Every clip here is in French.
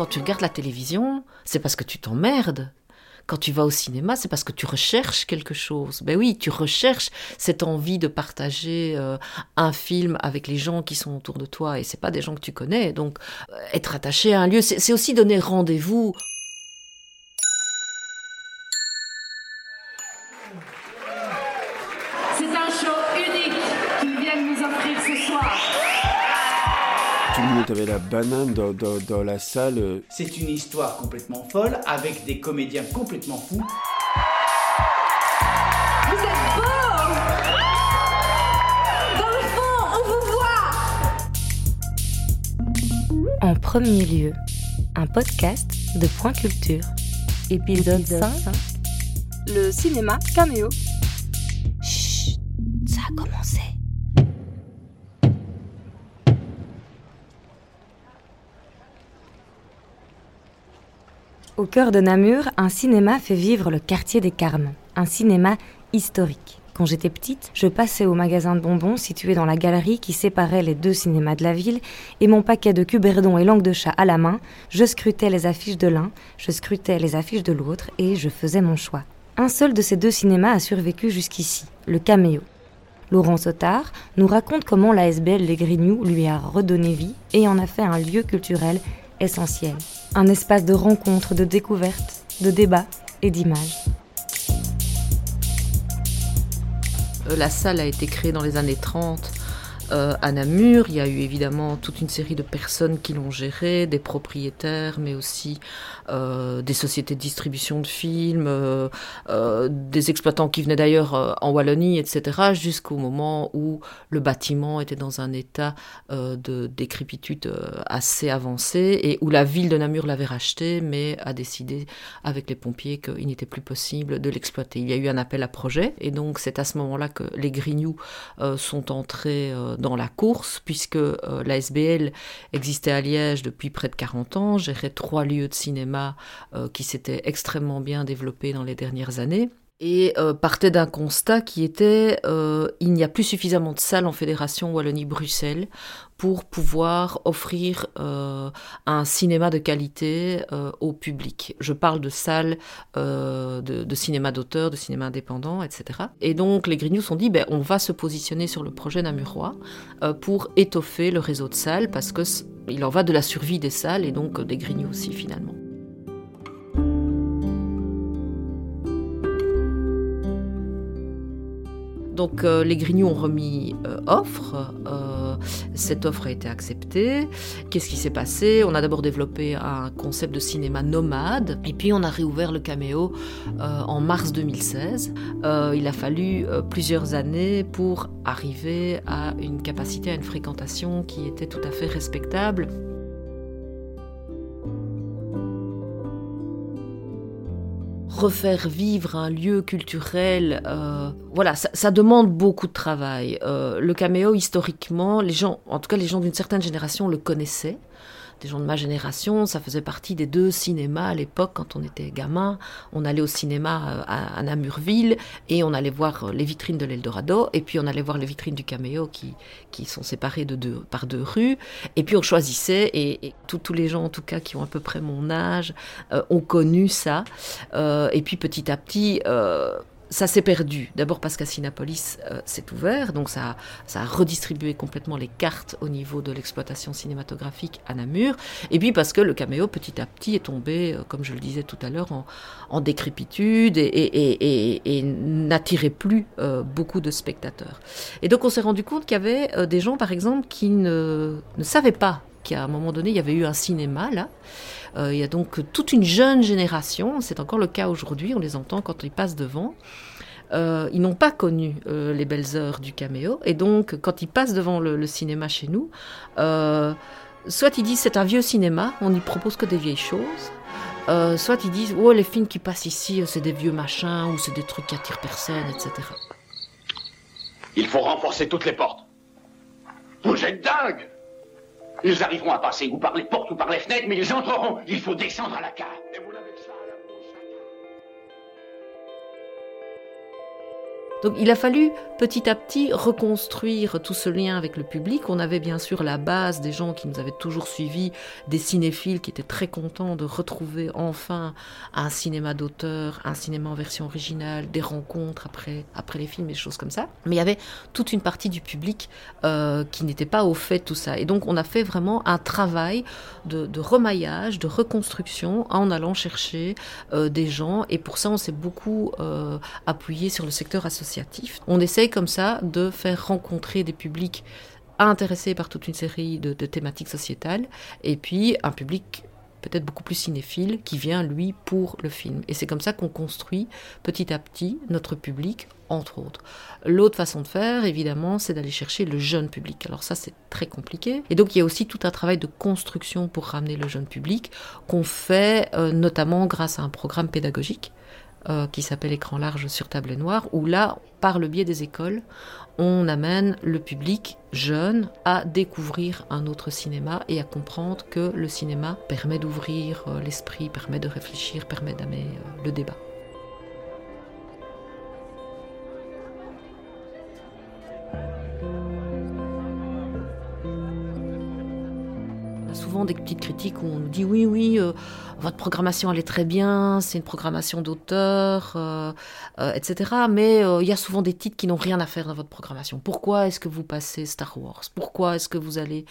Quand tu regardes la télévision, c'est parce que tu t'emmerdes. Quand tu vas au cinéma, c'est parce que tu recherches quelque chose. Ben oui, tu recherches cette envie de partager euh, un film avec les gens qui sont autour de toi et c'est pas des gens que tu connais. Donc euh, être attaché à un lieu, c'est aussi donner rendez-vous. Monde avait la banane dans, dans- dans la salle. euh, C'est une histoire complètement folle avec des comédiens complètement fous. Vous êtes beaux Dans le fond, on vous voit En premier lieu, un podcast de Point Culture. Épisode 5. Le cinéma caméo. Au cœur de Namur, un cinéma fait vivre le quartier des Carmes, un cinéma historique. Quand j'étais petite, je passais au magasin de bonbons situé dans la galerie qui séparait les deux cinémas de la ville, et mon paquet de cuberdons et langue de chat à la main, je scrutais les affiches de l'un, je scrutais les affiches de l'autre, et je faisais mon choix. Un seul de ces deux cinémas a survécu jusqu'ici, le Caméo. Laurent Sotard nous raconte comment l'ASBL Les Grignoux lui a redonné vie et en a fait un lieu culturel essentiel. Un espace de rencontre, de découverte, de débat et d'image. Euh, La salle a été créée dans les années 30 euh, à Namur. Il y a eu évidemment toute une série de personnes qui l'ont gérée, des propriétaires, mais aussi euh, des sociétés de distribution de films, euh, des exploitants qui venaient d'ailleurs en Wallonie, etc., jusqu'au moment où le bâtiment était dans un état de décrépitude assez avancé et où la ville de Namur l'avait racheté, mais a décidé avec les pompiers qu'il n'était plus possible de l'exploiter. Il y a eu un appel à projet et donc c'est à ce moment-là que les Grignoux sont entrés dans la course puisque euh, la SBL existait à Liège depuis près de 40 ans, gérait trois lieux de cinéma euh, qui s'étaient extrêmement bien développés dans les dernières années et euh, partait d'un constat qui était euh, il n'y a plus suffisamment de salles en fédération Wallonie-Bruxelles pour pouvoir offrir euh, un cinéma de qualité au public. Je parle de salles de, de cinéma d'auteur, de cinéma indépendant, etc. Et donc les Grignoux se sont dit, ben, on va se positionner sur le projet namurois pour étoffer le réseau de salles parce que il en va de la survie des salles et donc des Grignoux aussi finalement. Donc euh, les Grignoux ont remis euh, offre. Euh, cette offre a été acceptée. Qu'est-ce qui s'est passé? On a d'abord développé un concept de cinéma nomade et puis on a réouvert le caméo en mars 2016. Euh, il a fallu plusieurs années pour arriver à une capacité, à une fréquentation qui était tout à fait respectable. Refaire vivre un lieu culturel, euh, voilà, ça, demande beaucoup de travail. Euh, le caméo, historiquement, les gens, en tout cas les gens d'une certaine génération le connaissaient. Des gens de ma génération, ça faisait partie des deux cinémas à l'époque quand on était gamin. On allait au cinéma euh, à, Namurville et on allait voir euh, les vitrines de l'Eldorado et puis on allait voir les vitrines du caméo qui, qui sont séparées de deux, par deux rues. Et puis on choisissait et, et tous- tous les gens en tout cas qui ont à peu près mon âge euh, ont connu ça. Euh, et puis petit à petit, euh, ça s'est perdu. D'abord parce qu'à Cinépolis, euh, c'est ouvert, donc ça, ça a redistribué complètement les cartes au niveau de l'exploitation cinématographique à Namur. Et puis parce que le caméo, petit à petit, est tombé, euh, comme je le disais tout à l'heure, en, en décrépitude et, et, et, et- et n'attirait plus euh, beaucoup de spectateurs. Et donc on s'est rendu compte qu'il y avait euh, des gens, par exemple, qui ne, ne savaient pas qu'à un moment donné, il y avait eu un cinéma là. Euh, il y a donc toute une jeune génération, c'est encore le cas aujourd'hui, on les entend quand ils passent devant. Euh, ils n'ont pas connu euh, les belles heures du caméo, et donc quand ils passent devant le, cinéma chez nous, soit ils disent c'est un vieux cinéma, on n'y propose que des vieilles choses, soit ils disent oh les films qui passent ici c'est des vieux machins ou c'est des trucs qui attirent personne, etc. Il faut renforcer toutes les portes. Vous êtes dingue Ils arriveront à passer ou par les portes ou par les fenêtres, mais ils entreront. Il faut descendre à la cave. Donc il a fallu petit à petit reconstruire tout ce lien avec le public. On avait bien sûr la base des gens qui nous avaient toujours suivis, des cinéphiles qui étaient très contents de retrouver enfin un cinéma d'auteur, un cinéma en version originale, des rencontres après, après les films et choses comme ça. Mais il y avait toute une partie du public euh, qui n'était pas au fait de tout ça. Et donc on a fait vraiment un travail de, remaillage, de reconstruction en allant chercher euh, des gens. Et pour ça on s'est beaucoup euh, appuyé sur le secteur associatif on essaye comme ça de faire rencontrer des publics intéressés par toute une série de, thématiques sociétales et puis un public peut-être beaucoup plus cinéphile qui vient lui pour le film. Et c'est comme ça qu'on construit petit à petit notre public entre autres. L'autre façon de faire, évidemment, c'est d'aller chercher le jeune public. Alors ça, c'est très compliqué. Et donc, il y a aussi tout un travail de construction pour ramener le jeune public qu'on fait euh, notamment grâce à un programme pédagogique euh, qui s'appelle Écran large sur table noire, où là, par le biais des écoles, on amène le public jeune à découvrir un autre cinéma et à comprendre que le cinéma permet d'ouvrir euh, l'esprit, permet de réfléchir, permet d'amener euh, le débat. Des petites critiques où on nous dit oui, oui, euh, votre programmation elle est très bien, c'est une programmation d'auteur, euh, euh, etc. Mais il y a souvent des titres qui n'ont rien à faire dans votre programmation. Pourquoi est-ce que vous passez Star Wars? Pourquoi est-ce que vous allez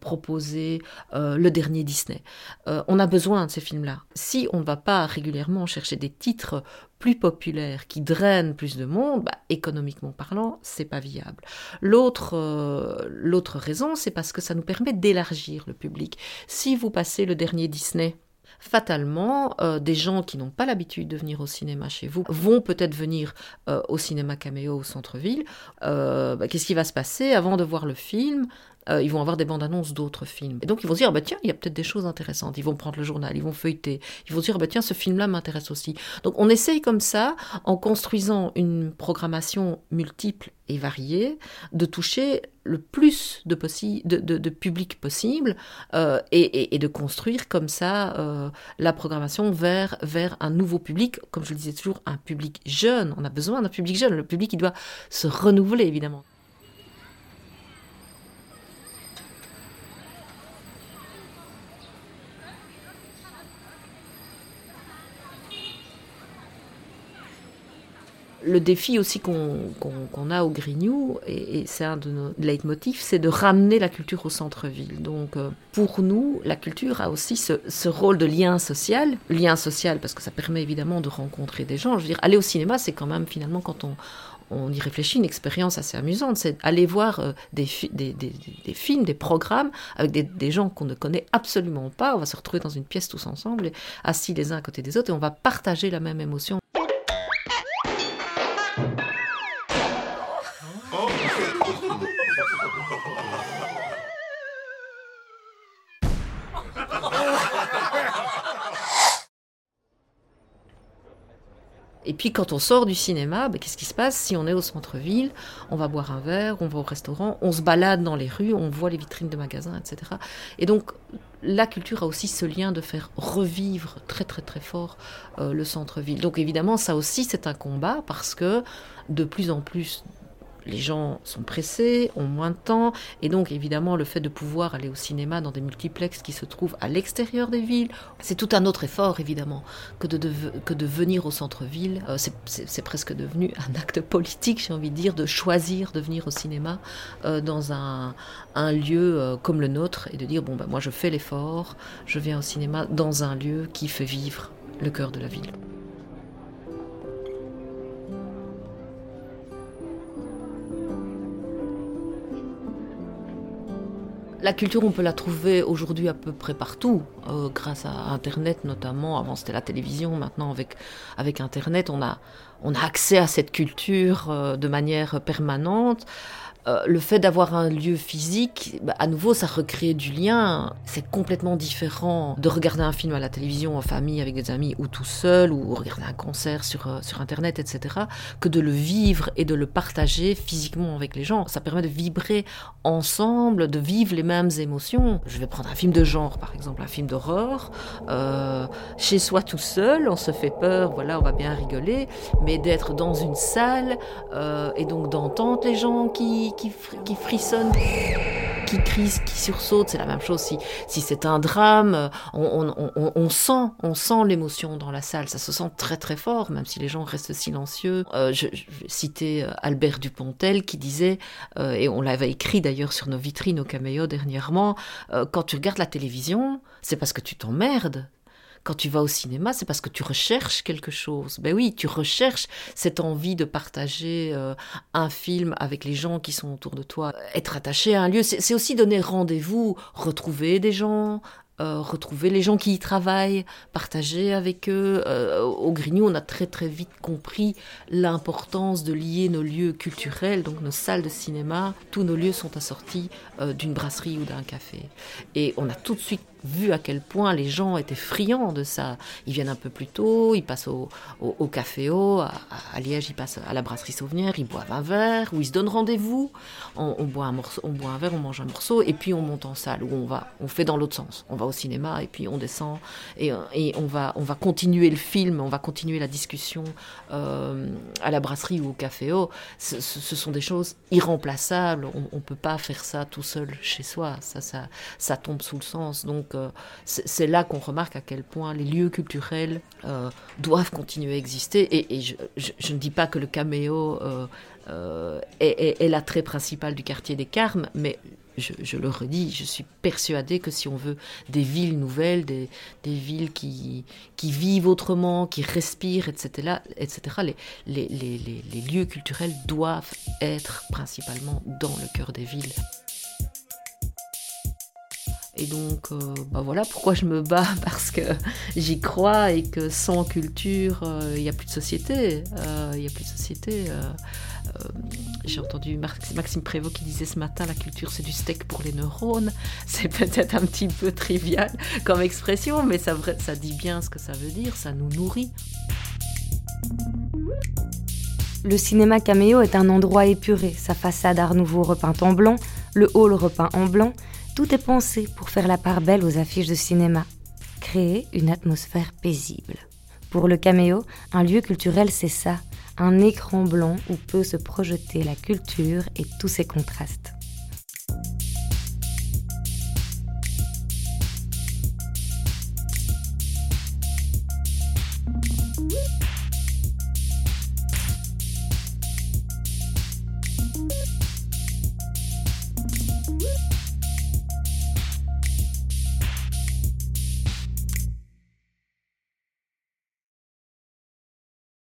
proposer le dernier Disney? On a besoin de ces films-là. Si on ne va pas régulièrement chercher des titres plus populaire, qui draine plus de monde, bah, économiquement parlant, c'est pas viable. L'autre, euh, l'autre raison, c'est parce que ça nous permet d'élargir le public. Si vous passez le dernier Disney, fatalement, euh, des gens qui n'ont pas l'habitude de venir au cinéma chez vous vont peut-être venir euh, au cinéma caméo au centre-ville. Bah, qu'est-ce qui va se passer avant de voir le film? Euh, ils vont avoir des bandes annonces d'autres films. Et donc ils vont se dire, bah, tiens, il y a peut-être des choses intéressantes. Ils vont prendre le journal, ils vont feuilleter, ils vont se dire, bah, tiens, ce film-là m'intéresse aussi. Donc on essaye comme ça, en construisant une programmation multiple et variée, de toucher le plus de, de, public possible euh, et, de construire comme ça euh, la programmation vers, vers un nouveau public, comme je le disais toujours, un public jeune. On a besoin d'un public jeune. Le public, il doit se renouveler, évidemment. Le défi aussi qu'on a au Grignou, et, c'est un de nos leitmotifs, c'est de ramener la culture au centre-ville. Donc euh, pour nous, la culture a aussi ce, rôle de lien social. Lien social parce que ça permet évidemment de rencontrer des gens. Je veux dire, aller au cinéma, c'est quand même finalement quand on, on y réfléchit, une expérience assez amusante. C'est aller voir euh, des, films, des programmes avec des, gens qu'on ne connaît absolument pas. On va se retrouver dans une pièce tous ensemble, assis les uns à côté des autres, et on va partager la même émotion. Et puis quand on sort du cinéma, ben, qu'est-ce qui se passe? Si on est au centre-ville, on va boire un verre, on va au restaurant, on se balade dans les rues, on voit les vitrines de magasins, etc. Et donc la culture a aussi ce lien de faire revivre très très très fort euh, le centre-ville. Donc évidemment, ça aussi c'est un combat parce que de plus en plus les gens sont pressés, ont moins de temps, et donc évidemment le fait de pouvoir aller au cinéma dans des multiplexes qui se trouvent à l'extérieur des villes, c'est tout un autre effort évidemment que de, que de venir au centre-ville. Euh, c'est presque devenu un acte politique, j'ai envie de dire, de choisir de venir au cinéma euh, dans un, lieu euh, comme le nôtre et de dire bon ben moi je fais l'effort, je viens au cinéma dans un lieu qui fait vivre le cœur de la ville. La culture, on peut la trouver aujourd'hui à peu près partout, euh, grâce à Internet notamment. Avant, c'était la télévision. Maintenant, avec, avec Internet, on a, on a accès à cette culture euh, de manière permanente. Euh, le fait d'avoir un lieu physique, bah, à nouveau, ça recrée du lien. C'est complètement différent de regarder un film à la télévision en famille avec des amis ou tout seul ou regarder un concert sur, euh, sur Internet, etc., que de le vivre et de le partager physiquement avec les gens. Ça permet de vibrer ensemble, de vivre les mêmes émotions. Je vais prendre un film de genre, par exemple, un film d'horreur. Euh, chez soi tout seul, on se fait peur, voilà, on va bien rigoler, mais d'être dans une salle et donc d'entendre les gens qui, qui, qui frissonnent qui crie, qui sursaute, c'est la même chose. Si, si c'est un drame, on, sent, on sent l'émotion dans la salle. Ça se sent très très fort, même si les gens restent silencieux. Euh, je, citer euh, Albert Dupontel qui disait, euh, et on l'avait écrit d'ailleurs sur nos vitrines au caméo dernièrement, quand tu regardes la télévision, c'est parce que tu t'emmerdes quand tu vas au cinéma, c'est parce que tu recherches quelque chose. Ben oui, tu recherches cette envie de partager euh, un film avec les gens qui sont autour de toi. Être attaché à un lieu, c'est aussi donner rendez-vous, retrouver des gens, euh, retrouver les gens qui y travaillent, partager avec eux. Euh, au Grignou, on a très très vite compris l'importance de lier nos lieux culturels, donc nos salles de cinéma. Tous nos lieux sont assortis d'une brasserie ou d'un café. Et on a tout de suite vu à quel point les gens étaient friands de ça. Ils viennent un peu plus tôt, ils passent au, au, au café au, à, Liège, ils passent à la brasserie Sauvenière, ils boivent un verre, ou ils se donnent rendez-vous, on, boit un morceau, on boit un verre, on mange un morceau, et puis on monte en salle, où on va, on fait dans l'autre sens. On va au cinéma, et puis on descend, et, et, on, va, on va continuer le film, on va continuer la discussion euh, à la brasserie ou au café au. Ce, ce, sont des choses irremplaçables, on ne peut pas faire ça tout seul chez soi, ça, ça, ça tombe sous le sens. Donc donc euh, c'est là qu'on remarque à quel point les lieux culturels euh, doivent continuer à exister. Et, je, ne dis pas que le caméo euh, est, est, l'attrait principal du quartier des Carmes, mais je, le redis, je suis persuadée que si on veut des villes nouvelles, des, villes qui, vivent autrement, qui respirent, etc., etc. Les lieux culturels doivent être principalement dans le cœur des villes. Et donc, euh, bah voilà pourquoi je me bats, parce que j'y crois et que sans culture, il euh, n'y a plus de société. Il euh, n'y a plus de société. J'ai entendu Maxime Prévost qui disait ce matin la culture c'est du steak pour les neurones. C'est peut-être un petit peu trivial comme expression, mais ça, ça dit bien ce que ça veut dire, ça nous nourrit. Le cinéma caméo est un endroit épuré, sa façade art nouveau repeinte en blanc, le hall repeint en blanc, tout est pensé pour faire la part belle aux affiches de cinéma, créer une atmosphère paisible. Pour le caméo, un lieu culturel, c'est ça, un écran blanc où peut se projeter la culture et tous ses contrastes.